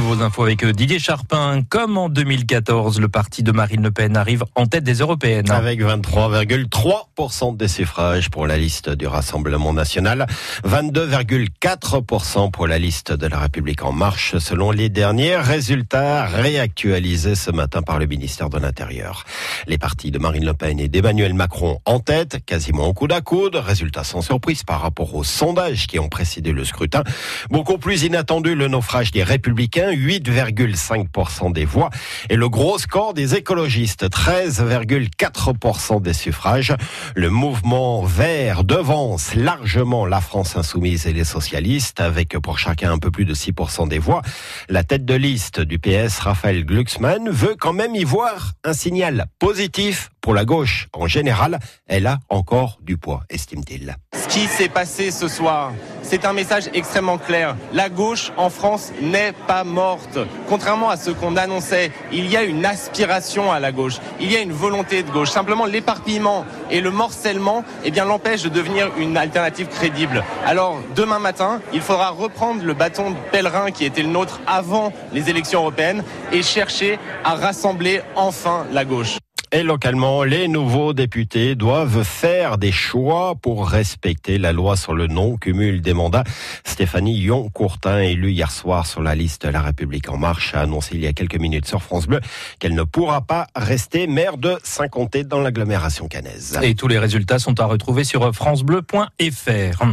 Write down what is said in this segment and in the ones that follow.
Vos infos avec euh, Didier Charpin. Comme en 2014, le parti de Marine Le Pen arrive en tête des européennes. Avec 23,3% des suffrages pour la liste du Rassemblement national, 22,4% pour la liste de la République en marche, selon les derniers résultats réactualisés ce matin par le ministère de l'Intérieur. Les partis de Marine Le Pen et d'Emmanuel Macron en tête, quasiment coude à coude, résultats sans surprise par rapport aux sondages qui ont précédé le scrutin. Beaucoup plus inattendu, le naufrage des républicains 8,5% des voix. Et le gros score des écologistes, 13,4% des suffrages. Le mouvement vert devance largement la France insoumise et les socialistes, avec pour chacun un peu plus de 6% des voix. La tête de liste du PS, Raphaël Glucksmann, veut quand même y voir un signal positif pour la gauche. En général, elle a encore du poids, estime-t-il. Ce qui s'est passé ce soir, c'est un message extrêmement clair. La gauche en France n'est pas morte. Contrairement à ce qu'on annonçait, il y a une aspiration à la gauche. Il y a une volonté de gauche. Simplement, l'éparpillement et le morcellement, eh bien, l'empêche de devenir une alternative crédible. Alors, demain matin, il faudra reprendre le bâton de pèlerin qui était le nôtre avant les élections européennes et chercher à rassembler enfin la gauche. Et localement, les nouveaux députés doivent faire des choix pour respecter la loi sur le non-cumul des mandats. Stéphanie Yon-Courtin, élue hier soir sur la liste La République En Marche, a annoncé il y a quelques minutes sur France Bleu qu'elle ne pourra pas rester maire de Saint-Comté dans l'agglomération canaise. Et tous les résultats sont à retrouver sur francebleu.fr.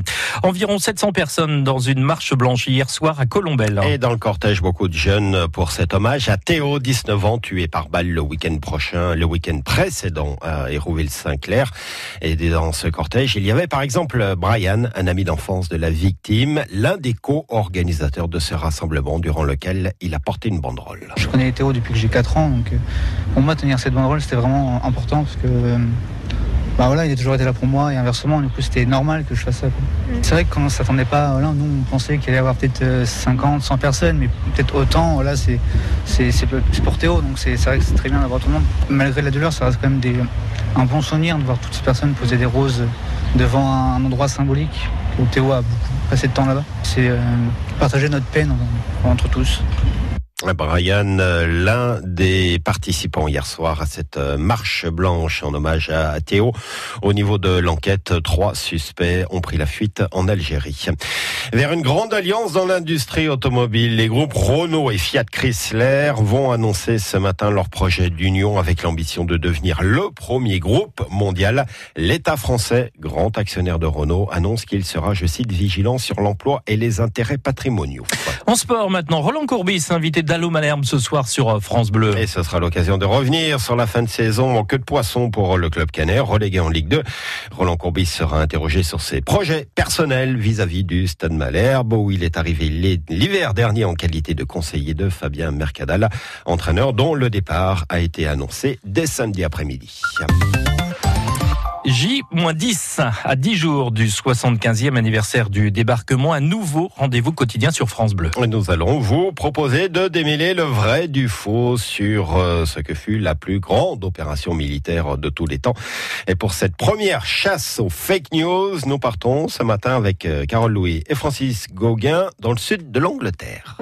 Environ 700 personnes dans une marche blanche hier soir à Colombelle. Et dans le cortège, beaucoup de jeunes pour cet hommage à Théo, 19 ans, tué par balle le week-end prochain, le week précédent à Hérouville-Saint-Clair. Et dans ce cortège, il y avait par exemple Brian, un ami d'enfance de la victime, l'un des co-organisateurs de ce rassemblement durant lequel il a porté une banderole. Je connais Théo depuis que j'ai 4 ans, donc euh, pour moi tenir cette banderole c'était vraiment important parce que euh, bah voilà, il a toujours été là pour moi et inversement, du coup, c'était normal que je fasse ça. C'est vrai que quand on s'attendait pas, voilà, nous, on pensait qu'il allait y avoir peut-être 50, euh, 100 personnes, mais peut-être autant. Voilà, c'est, c'est, pour Théo, donc c'est, vrai que c'est très bien d'avoir tout le monde. Malgré la douleur, ça reste quand même des, un bon souvenir de voir toutes ces personnes poser des roses devant un endroit symbolique où Théo a beaucoup passé de temps là-bas. C'est euh, partager notre peine entre tous. Brian, l'un des participants hier soir à cette euh, marche blanche en hommage à Théo. Au niveau de l'enquête, trois suspects ont pris la fuite en Algérie. Vers une grande alliance dans l'industrie automobile, les groupes Renault et Fiat Chrysler vont annoncer ce matin leur projet d'union avec l'ambition de devenir le premier groupe mondial. L'État français, grand actionnaire de Renault, annonce qu'il sera, je cite, vigilant sur l'emploi et les intérêts patrimoniaux. En sport maintenant, Roland Courbis, invité d'Allo Malherbe ce soir sur euh, France Bleu. Et ce sera l'occasion de revenir sur la fin de saison en queue de poisson pour le club Canet, relégué en Ligue 2. Roland Courbis sera interrogé sur ses projets personnels vis-à-vis du Stade Malherbe, où il est arrivé l'hiver dernier en qualité de conseiller de Fabien Mercadal, entraîneur dont le départ a été annoncé dès samedi après-midi. J-10 à 10 jours du 75e anniversaire du débarquement. Un nouveau rendez-vous quotidien sur France Bleu. Nous allons vous proposer de démêler le vrai du faux sur euh, ce que fut la plus grande opération militaire de tous les temps. Et pour cette première chasse aux fake news, nous partons ce matin avec euh, Carole Louis et Francis Gauguin dans le sud de l'Angleterre.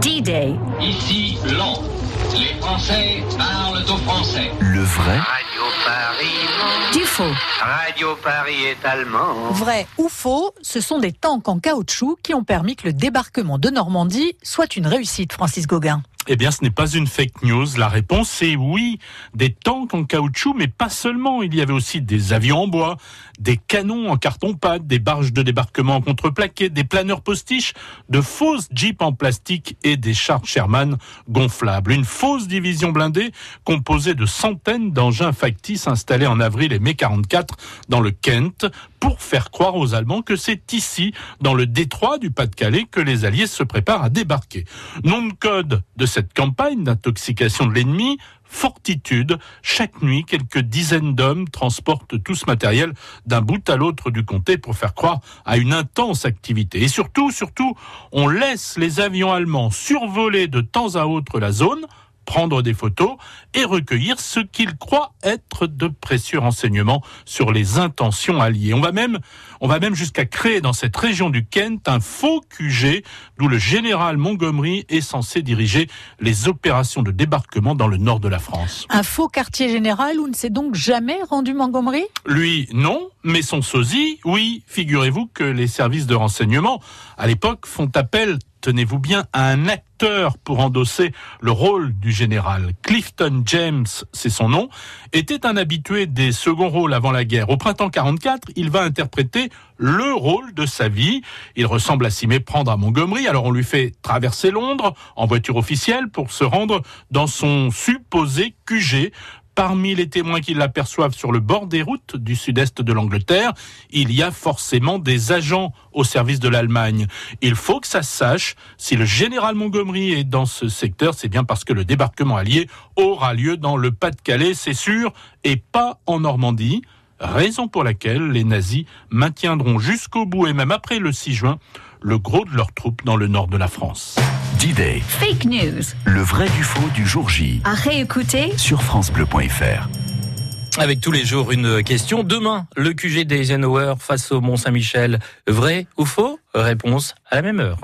D-Day. Ici, Londres. Les Français parlent aux Français. Le vrai Radio Paris. Du faux. Radio Paris est allemand. Vrai ou faux, ce sont des tanks en caoutchouc qui ont permis que le débarquement de Normandie soit une réussite, Francis Gauguin. Eh bien, ce n'est pas une fake news. La réponse est oui. Des tanks en caoutchouc, mais pas seulement. Il y avait aussi des avions en bois, des canons en carton-pâte, des barges de débarquement en contreplaqué, des planeurs postiches, de fausses jeeps en plastique et des chars Sherman gonflables. Une fausse division blindée composée de centaines d'engins factices installés en avril et mai 44 dans le Kent pour faire croire aux Allemands que c'est ici, dans le détroit du Pas-de-Calais, que les Alliés se préparent à débarquer. Nom de code de cette campagne d'intoxication de l'ennemi, Fortitude. Chaque nuit, quelques dizaines d'hommes transportent tout ce matériel d'un bout à l'autre du comté pour faire croire à une intense activité. Et surtout, surtout, on laisse les avions allemands survoler de temps à autre la zone prendre des photos et recueillir ce qu'il croit être de précieux renseignements sur les intentions alliées. On va même, on va même jusqu'à créer dans cette région du Kent un faux QG d'où le général Montgomery est censé diriger les opérations de débarquement dans le nord de la France. Un faux quartier général où ne s'est donc jamais rendu Montgomery? Lui, non, mais son sosie, oui. Figurez-vous que les services de renseignement, à l'époque, font appel tenez-vous bien, à un pour endosser le rôle du général. Clifton James, c'est son nom, était un habitué des seconds rôles avant la guerre. Au printemps 44, il va interpréter le rôle de sa vie. Il ressemble à s'y méprendre à Montgomery, alors on lui fait traverser Londres en voiture officielle pour se rendre dans son supposé QG, Parmi les témoins qui l'aperçoivent sur le bord des routes du sud-est de l'Angleterre, il y a forcément des agents au service de l'Allemagne. Il faut que ça se sache, si le général Montgomery est dans ce secteur, c'est bien parce que le débarquement allié aura lieu dans le Pas-de-Calais, c'est sûr, et pas en Normandie raison pour laquelle les nazis maintiendront jusqu'au bout et même après le 6 juin le gros de leurs troupes dans le nord de la France. D-Day. Fake news. Le vrai du faux du jour J. À réécouter sur francebleu.fr. Avec tous les jours une question. Demain, le QG d'Eisenhower face au Mont-Saint-Michel. Vrai ou faux? Réponse à la même heure.